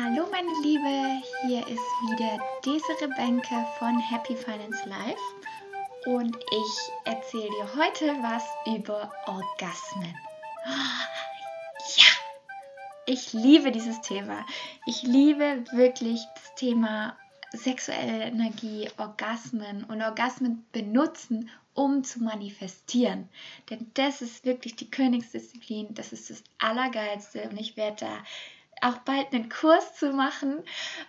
Hallo meine Liebe, hier ist wieder Desiree Benke von Happy Finance Life und ich erzähle dir heute was über Orgasmen. Ja, ich liebe dieses Thema. Ich liebe wirklich das Thema sexuelle Energie, Orgasmen und Orgasmen benutzen, um zu manifestieren. Denn das ist wirklich die Königsdisziplin, das ist das Allergeilste und ich werde da auch bald einen Kurs zu machen,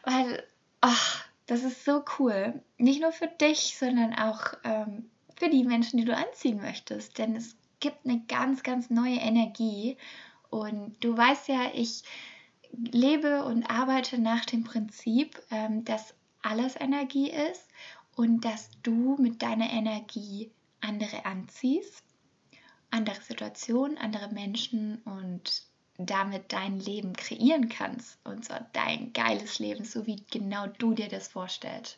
weil ach, das ist so cool. Nicht nur für dich, sondern auch ähm, für die Menschen, die du anziehen möchtest. Denn es gibt eine ganz, ganz neue Energie. Und du weißt ja, ich lebe und arbeite nach dem Prinzip, ähm, dass alles Energie ist und dass du mit deiner Energie andere anziehst, andere Situationen, andere Menschen und damit dein Leben kreieren kannst und zwar dein geiles Leben, so wie genau du dir das vorstellst.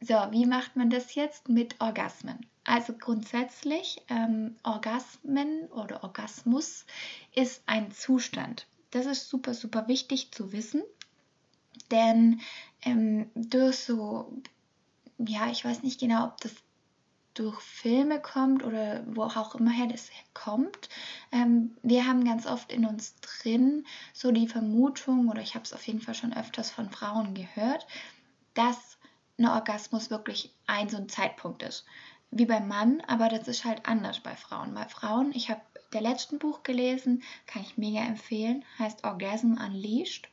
So, wie macht man das jetzt mit Orgasmen? Also grundsätzlich, ähm, Orgasmen oder Orgasmus ist ein Zustand. Das ist super, super wichtig zu wissen, denn ähm, durch so, ja, ich weiß nicht genau, ob das durch Filme kommt oder wo auch immer her das kommt. Ähm, wir haben ganz oft in uns drin so die Vermutung, oder ich habe es auf jeden Fall schon öfters von Frauen gehört, dass ein Orgasmus wirklich ein so ein Zeitpunkt ist. Wie beim Mann, aber das ist halt anders bei Frauen. Bei Frauen, ich habe der letzten Buch gelesen, kann ich mega empfehlen, heißt Orgasm Unleashed.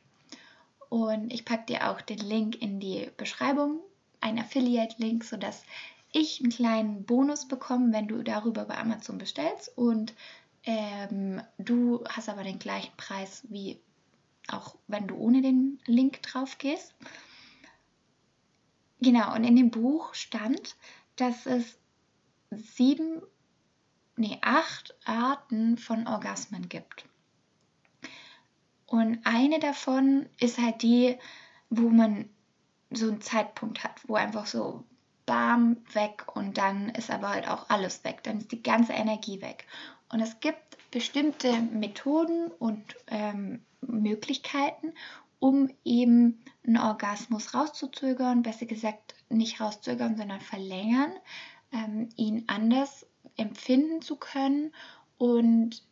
Und ich packe dir auch den Link in die Beschreibung, ein Affiliate-Link, sodass ich einen kleinen Bonus bekommen, wenn du darüber bei Amazon bestellst und ähm, du hast aber den gleichen Preis wie auch wenn du ohne den Link drauf gehst. Genau, und in dem Buch stand, dass es sieben, nee, acht Arten von Orgasmen gibt. Und eine davon ist halt die, wo man so einen Zeitpunkt hat, wo einfach so bam, weg und dann ist aber halt auch alles weg. Dann ist die ganze Energie weg. Und es gibt bestimmte Methoden und ähm, Möglichkeiten, um eben einen Orgasmus rauszuzögern, besser gesagt nicht rauszögern, sondern verlängern, ähm, ihn anders empfinden zu können und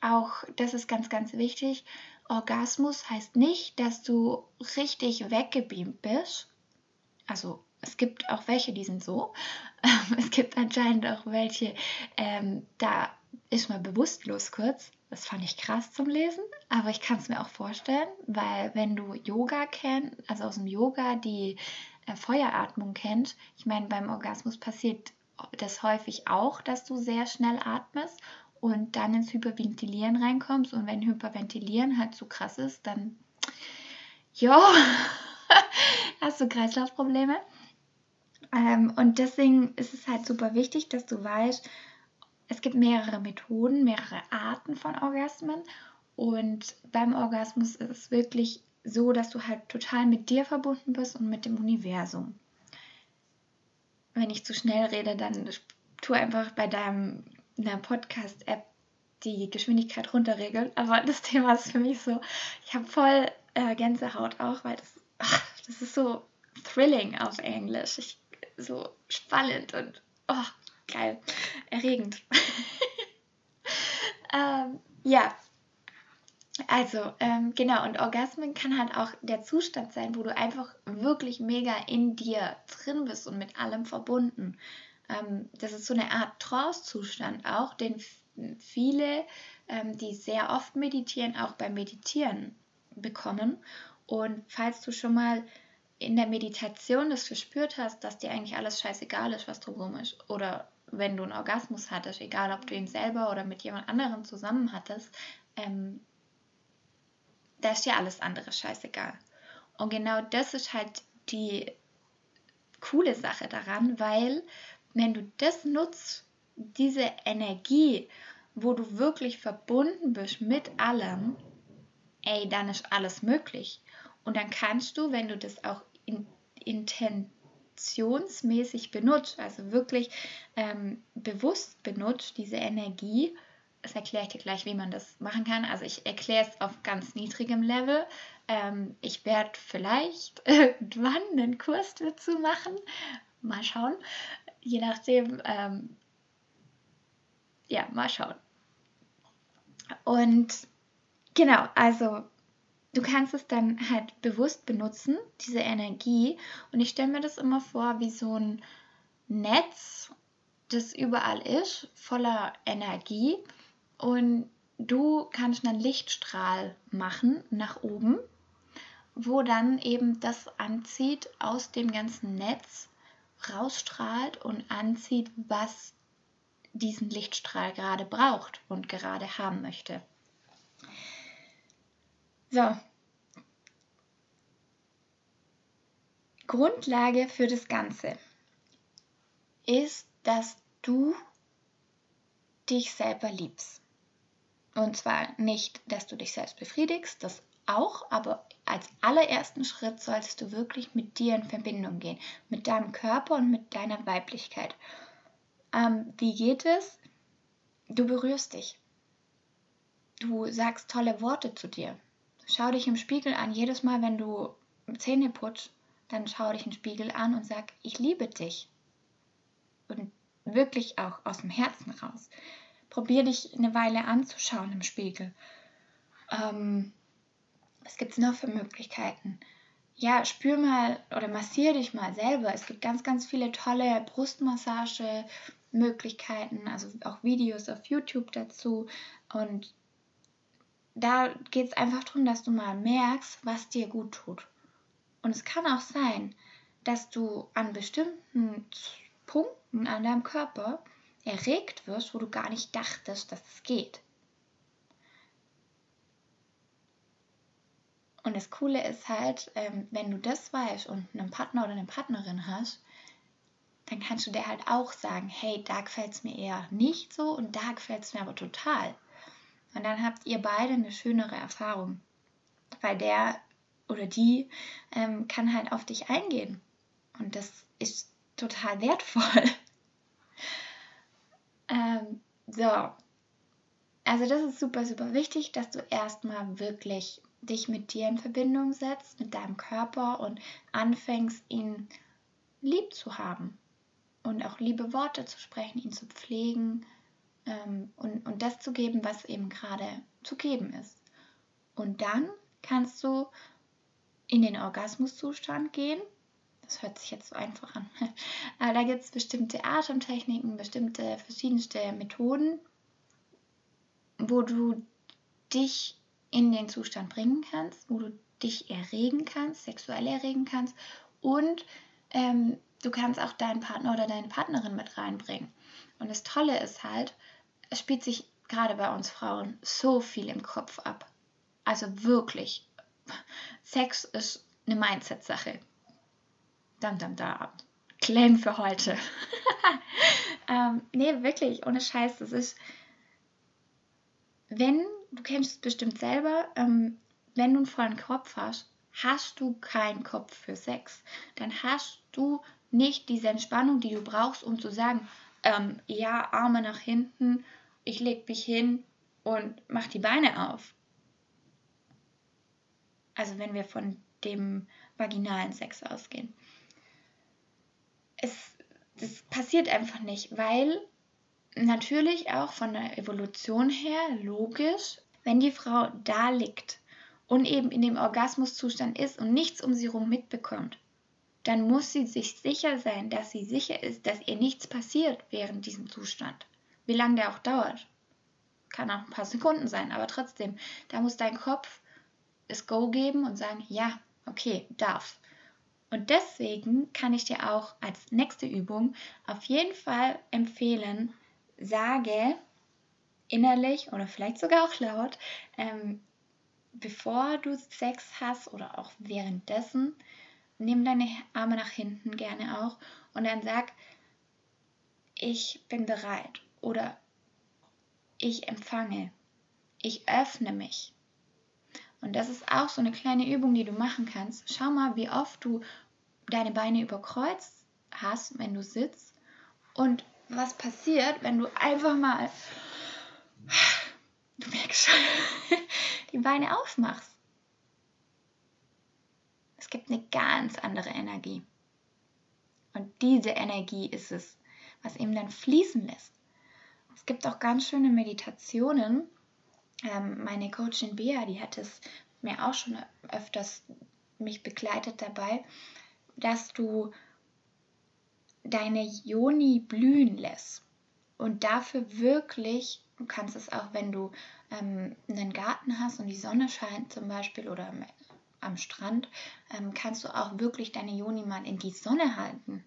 auch, das ist ganz, ganz wichtig, Orgasmus heißt nicht, dass du richtig weggebeamt bist, also es gibt auch welche, die sind so. es gibt anscheinend auch welche, ähm, da ist man bewusstlos kurz. Das fand ich krass zum Lesen, aber ich kann es mir auch vorstellen, weil wenn du Yoga kennst, also aus dem Yoga die äh, Feueratmung kennt, ich meine, beim Orgasmus passiert das häufig auch, dass du sehr schnell atmest und dann ins Hyperventilieren reinkommst und wenn Hyperventilieren halt so krass ist, dann ja, hast du Kreislaufprobleme. Ähm, und deswegen ist es halt super wichtig, dass du weißt, es gibt mehrere Methoden, mehrere Arten von Orgasmen. Und beim Orgasmus ist es wirklich so, dass du halt total mit dir verbunden bist und mit dem Universum. Wenn ich zu schnell rede, dann tu einfach bei deinem Podcast-App die Geschwindigkeit runterregeln. Aber das Thema ist für mich so, ich habe voll äh, Gänsehaut auch, weil das, ach, das ist so thrilling auf Englisch. Ich so spannend und oh, geil, erregend. ähm, ja, also ähm, genau, und Orgasmen kann halt auch der Zustand sein, wo du einfach wirklich mega in dir drin bist und mit allem verbunden. Ähm, das ist so eine Art Trance-Zustand auch, den viele, ähm, die sehr oft meditieren, auch beim Meditieren bekommen. Und falls du schon mal in der Meditation das gespürt hast, dass dir eigentlich alles scheißegal ist, was drumherum ist, oder wenn du einen Orgasmus hattest, egal ob du ihn selber oder mit jemand anderem zusammen hattest, ähm, da ist dir alles andere scheißegal. Und genau das ist halt die coole Sache daran, weil wenn du das nutzt, diese Energie, wo du wirklich verbunden bist mit allem, ey, dann ist alles möglich. Und dann kannst du, wenn du das auch in, intentionsmäßig benutzt, also wirklich ähm, bewusst benutzt, diese Energie, Das erkläre ich dir gleich, wie man das machen kann. Also ich erkläre es auf ganz niedrigem Level. Ähm, ich werde vielleicht irgendwann einen Kurs dazu machen. Mal schauen. Je nachdem, ähm, ja, mal schauen. Und genau, also du kannst es dann halt bewusst benutzen, diese Energie. Und ich stelle mir das immer vor wie so ein Netz, das überall ist, voller Energie. Und du kannst einen Lichtstrahl machen nach oben, wo dann eben das anzieht aus dem ganzen Netz, rausstrahlt und anzieht, was diesen Lichtstrahl gerade braucht und gerade haben möchte. So. Grundlage für das Ganze ist, dass du dich selber liebst. Und zwar nicht, dass du dich selbst befriedigst, das auch, aber als allerersten Schritt solltest du wirklich mit dir in Verbindung gehen, mit deinem Körper und mit deiner Weiblichkeit. Ähm, wie geht es? Du berührst dich. Du sagst tolle Worte zu dir. Schau dich im Spiegel an. Jedes Mal, wenn du Zähne putzt, dann schau dich im Spiegel an und sag, ich liebe dich. Und wirklich auch aus dem Herzen raus. Probier dich eine Weile anzuschauen im Spiegel. Ähm, was gibt es noch für Möglichkeiten? ja, spür mal oder massier dich mal selber. Es gibt ganz, ganz viele tolle Brustmassage, Möglichkeiten, also auch Videos auf YouTube dazu. Und da geht es einfach darum, dass du mal merkst, was dir gut tut. Und es kann auch sein, dass du an bestimmten Punkten an deinem Körper erregt wirst, wo du gar nicht dachtest, dass es geht. Und das Coole ist halt, ähm, wenn du das weißt und einen Partner oder eine Partnerin hast, dann kannst du der halt auch sagen, hey, da gefällt es mir eher nicht so und da gefällt es mir aber total. Und dann habt ihr beide eine schönere Erfahrung. Weil der oder die ähm, kann halt auf dich eingehen. Und das ist total wertvoll. ähm, so. Also das ist super, super wichtig, dass du erstmal wirklich dich mit dir in Verbindung setzt, mit deinem Körper und anfängst, ihn lieb zu haben und auch liebe Worte zu sprechen, ihn zu pflegen ähm, und, und das zu geben, was eben gerade zu geben ist. Und dann kannst du in den Orgasmuszustand gehen. Das hört sich jetzt so einfach an. Aber da gibt es bestimmte Atemtechniken, bestimmte verschiedenste Methoden, wo du dich in den Zustand bringen kannst, wo du dich erregen kannst, sexuell erregen kannst und ähm, du kannst auch deinen Partner oder deine Partnerin mit reinbringen. Und das Tolle ist halt, es spielt sich gerade bei uns Frauen so viel im Kopf ab. Also wirklich, Sex ist eine Mindset-Sache. Dam, dam, da. Claim für heute. ähm, nee, wirklich, ohne Scheiß. Das ist, wenn, du kennst es bestimmt selber, ähm, wenn du einen vollen Kopf hast, hast du keinen Kopf für Sex. Dann hast du nicht diese Entspannung, die du brauchst, um zu sagen, ähm, ja, Arme nach hinten, ich leg mich hin und mach die Beine auf. Also wenn wir von dem vaginalen Sex ausgehen. Es, das passiert einfach nicht, weil natürlich auch von der Evolution her logisch, wenn die Frau da liegt und eben in dem Orgasmuszustand ist und nichts um sie herum mitbekommt, dann muss sie sich sicher sein, dass sie sicher ist, dass ihr nichts passiert während diesem Zustand. Wie lange der auch dauert. Kann auch ein paar Sekunden sein, aber trotzdem, da muss dein Kopf das Go geben und sagen, ja, okay, darf. Und deswegen kann ich dir auch als nächste Übung auf jeden Fall empfehlen, sage innerlich oder vielleicht sogar auch laut, ähm, bevor du Sex hast oder auch währenddessen, nimm deine Arme nach hinten gerne auch und dann sag, ich bin bereit oder ich empfange, ich öffne mich. Und das ist auch so eine kleine Übung, die du machen kannst. Schau mal, wie oft du deine Beine überkreuzt hast, wenn du sitzt und was passiert, wenn du einfach mal du merkst schon, die Beine aufmachst. Es gibt eine ganz andere Energie. Und diese Energie ist es, was eben dann fließen lässt. Es gibt auch ganz schöne Meditationen. Ähm, meine Coachin Bea, die hat es mir auch schon öfters mich begleitet dabei, dass du deine Joni blühen lässt und dafür wirklich, du kannst es auch, wenn du ähm, einen Garten hast und die Sonne scheint zum Beispiel oder am, am Strand, ähm, kannst du auch wirklich deine Joni mal in die Sonne halten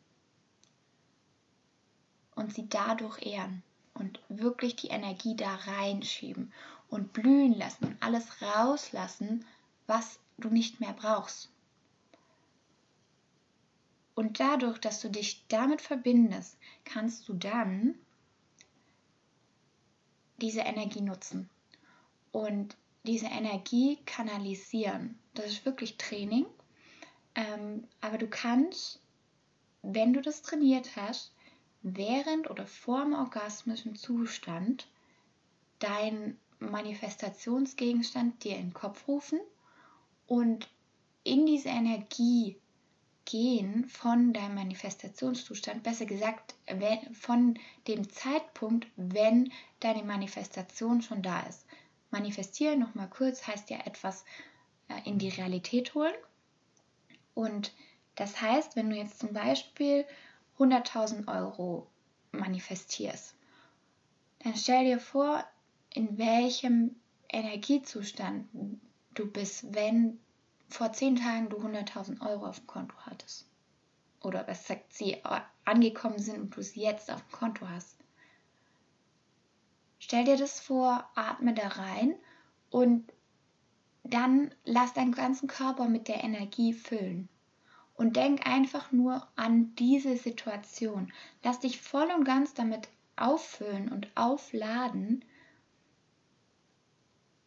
und sie dadurch ehren und wirklich die Energie da reinschieben und blühen lassen und alles rauslassen, was du nicht mehr brauchst. Und dadurch, dass du dich damit verbindest, kannst du dann diese Energie nutzen und diese Energie kanalisieren. Das ist wirklich Training. Ähm, aber du kannst, wenn du das trainiert hast, während oder vor dem orgasmischen Zustand dein Manifestationsgegenstand dir in den Kopf rufen und in diese Energie gehen von deinem Manifestationszustand, besser gesagt von dem Zeitpunkt, wenn deine Manifestation schon da ist. Manifestieren, nochmal kurz, heißt ja etwas äh, in die Realität holen. Und das heißt, wenn du jetzt zum Beispiel 100.000 Euro manifestierst, dann stell dir vor, in welchem Energiezustand du bist, wenn vor zehn Tagen du 100.000 Euro auf dem Konto hattest. Oder was sagt sie, angekommen sind und du sie jetzt auf dem Konto hast. Stell dir das vor, atme da rein und dann lass deinen ganzen Körper mit der Energie füllen. Und denk einfach nur an diese Situation. Lass dich voll und ganz damit auffüllen und aufladen.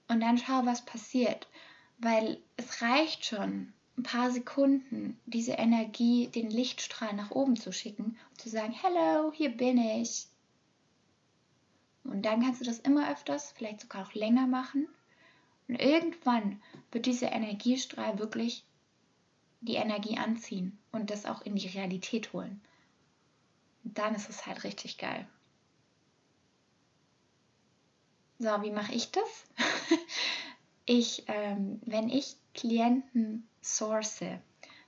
Und dann schau, was passiert weil es reicht schon, ein paar Sekunden diese Energie, den Lichtstrahl nach oben zu schicken und zu sagen, hello, hier bin ich. Und dann kannst du das immer öfters, vielleicht sogar auch länger machen. Und irgendwann wird dieser Energiestrahl wirklich die Energie anziehen und das auch in die Realität holen. Dann ist es halt richtig geil. So, wie mache ich das? ich, ähm, wenn ich Klienten source,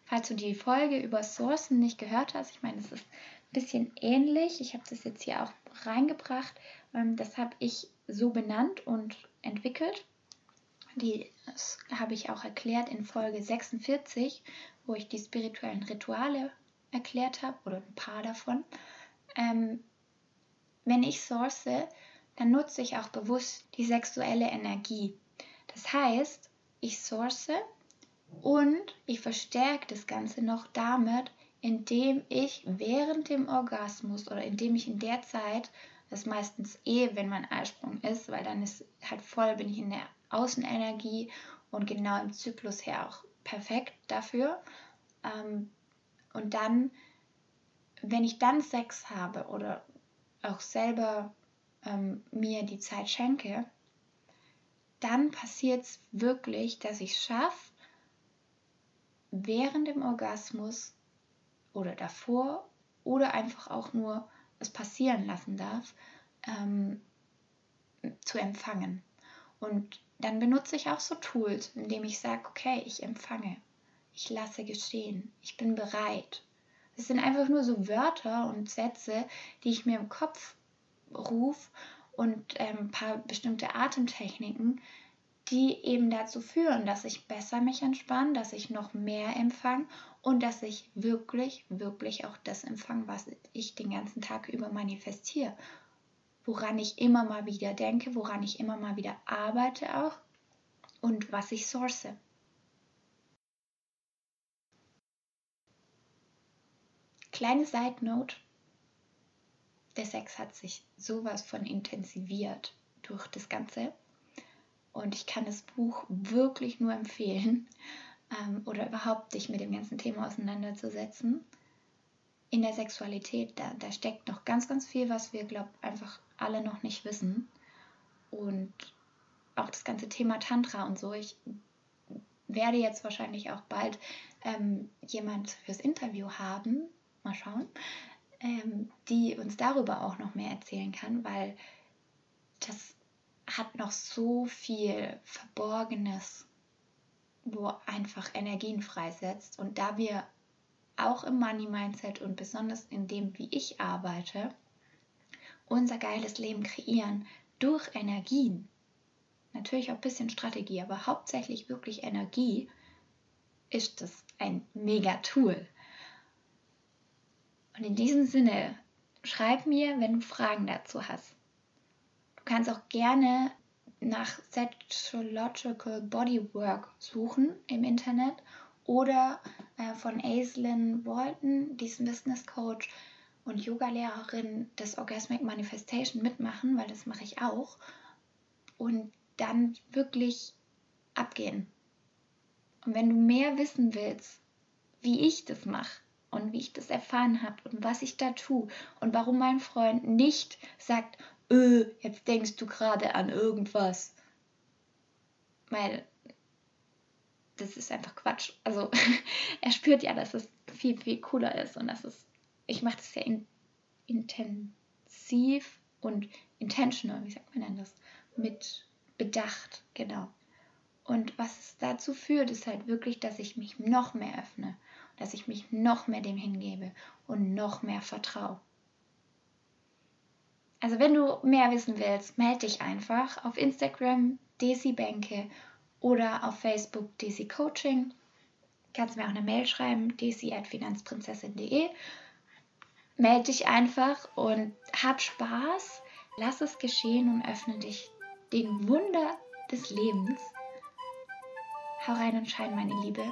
falls du die Folge über Sourcen nicht gehört hast, ich meine, es ist ein bisschen ähnlich. Ich habe das jetzt hier auch reingebracht. Ähm, das habe ich so benannt und entwickelt. Die habe ich auch erklärt in Folge 46, wo ich die spirituellen Rituale erklärt habe oder ein paar davon. Ähm, wenn ich source, dann nutze ich auch bewusst die sexuelle Energie das heißt, ich source und ich verstärke das Ganze noch damit, indem ich während dem Orgasmus oder indem ich in der Zeit, das meistens eh, wenn mein Eisprung ist, weil dann ist halt voll, bin ich in der Außenenergie und genau im Zyklus her auch perfekt dafür. Ähm, und dann, wenn ich dann Sex habe oder auch selber ähm, mir die Zeit schenke, dann passiert es wirklich, dass ich es schaffe, während dem Orgasmus oder davor oder einfach auch nur es passieren lassen darf, ähm, zu empfangen. Und dann benutze ich auch so Tools, indem ich sage, okay, ich empfange, ich lasse geschehen, ich bin bereit. Es sind einfach nur so Wörter und Sätze, die ich mir im Kopf rufe und ähm, ein paar bestimmte Atemtechniken, die eben dazu führen, dass ich besser mich entspanne, dass ich noch mehr empfange und dass ich wirklich, wirklich auch das empfange, was ich den ganzen Tag über manifestiere. Woran ich immer mal wieder denke, woran ich immer mal wieder arbeite auch und was ich source. Kleine Side Note der Sex hat sich sowas von intensiviert durch das Ganze. Und ich kann das Buch wirklich nur empfehlen ähm, oder überhaupt dich mit dem ganzen Thema auseinanderzusetzen. In der Sexualität, da, da steckt noch ganz, ganz viel, was wir, glaube einfach alle noch nicht wissen. und auch das ganze Thema Tantra und so. Ich werde jetzt wahrscheinlich auch bald ähm, jemand fürs Interview haben, mal schauen, ähm, die uns darüber auch noch mehr erzählen kann, weil das hat noch so viel Verborgenes, wo einfach Energien freisetzt. Und da wir auch im Money Mindset und besonders in dem, wie ich arbeite, unser geiles Leben kreieren durch Energien, natürlich auch ein bisschen Strategie, aber hauptsächlich wirklich Energie, ist das ein mega Tool. Und in diesem Sinne, schreib mir, wenn du Fragen dazu hast. Du kannst auch gerne nach Sexological Bodywork suchen im Internet oder äh, von Aislinn Walton, diesem Business Coach und Yogalehrerin des Orgasmic Manifestation mitmachen, weil das mache ich auch. Und dann wirklich abgehen. Und wenn du mehr wissen willst, wie ich das mache und wie ich das erfahren habe und was ich da tue und warum mein Freund nicht sagt, öh, jetzt denkst du gerade an irgendwas. Weil das ist einfach Quatsch. Also er spürt ja, dass es viel, viel cooler ist und dass es, ich mache das ja in, intensiv und intentional, wie sagt man denn das? Mit bedacht, genau. Und was es dazu führt, ist halt wirklich, dass ich mich noch mehr öffne, dass ich mich noch mehr dem hingebe und noch mehr vertraue. Also wenn du mehr wissen willst, melde dich einfach auf Instagram Desi Bänke oder auf Facebook Desi Coaching. Kannst mir auch eine Mail schreiben, desi.finanzprinzessin.de. Melde dich einfach und hab Spaß, lass es geschehen und öffne dich den Wunder des Lebens. Hau rein und schein, meine Liebe.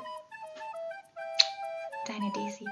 Deine Daisy.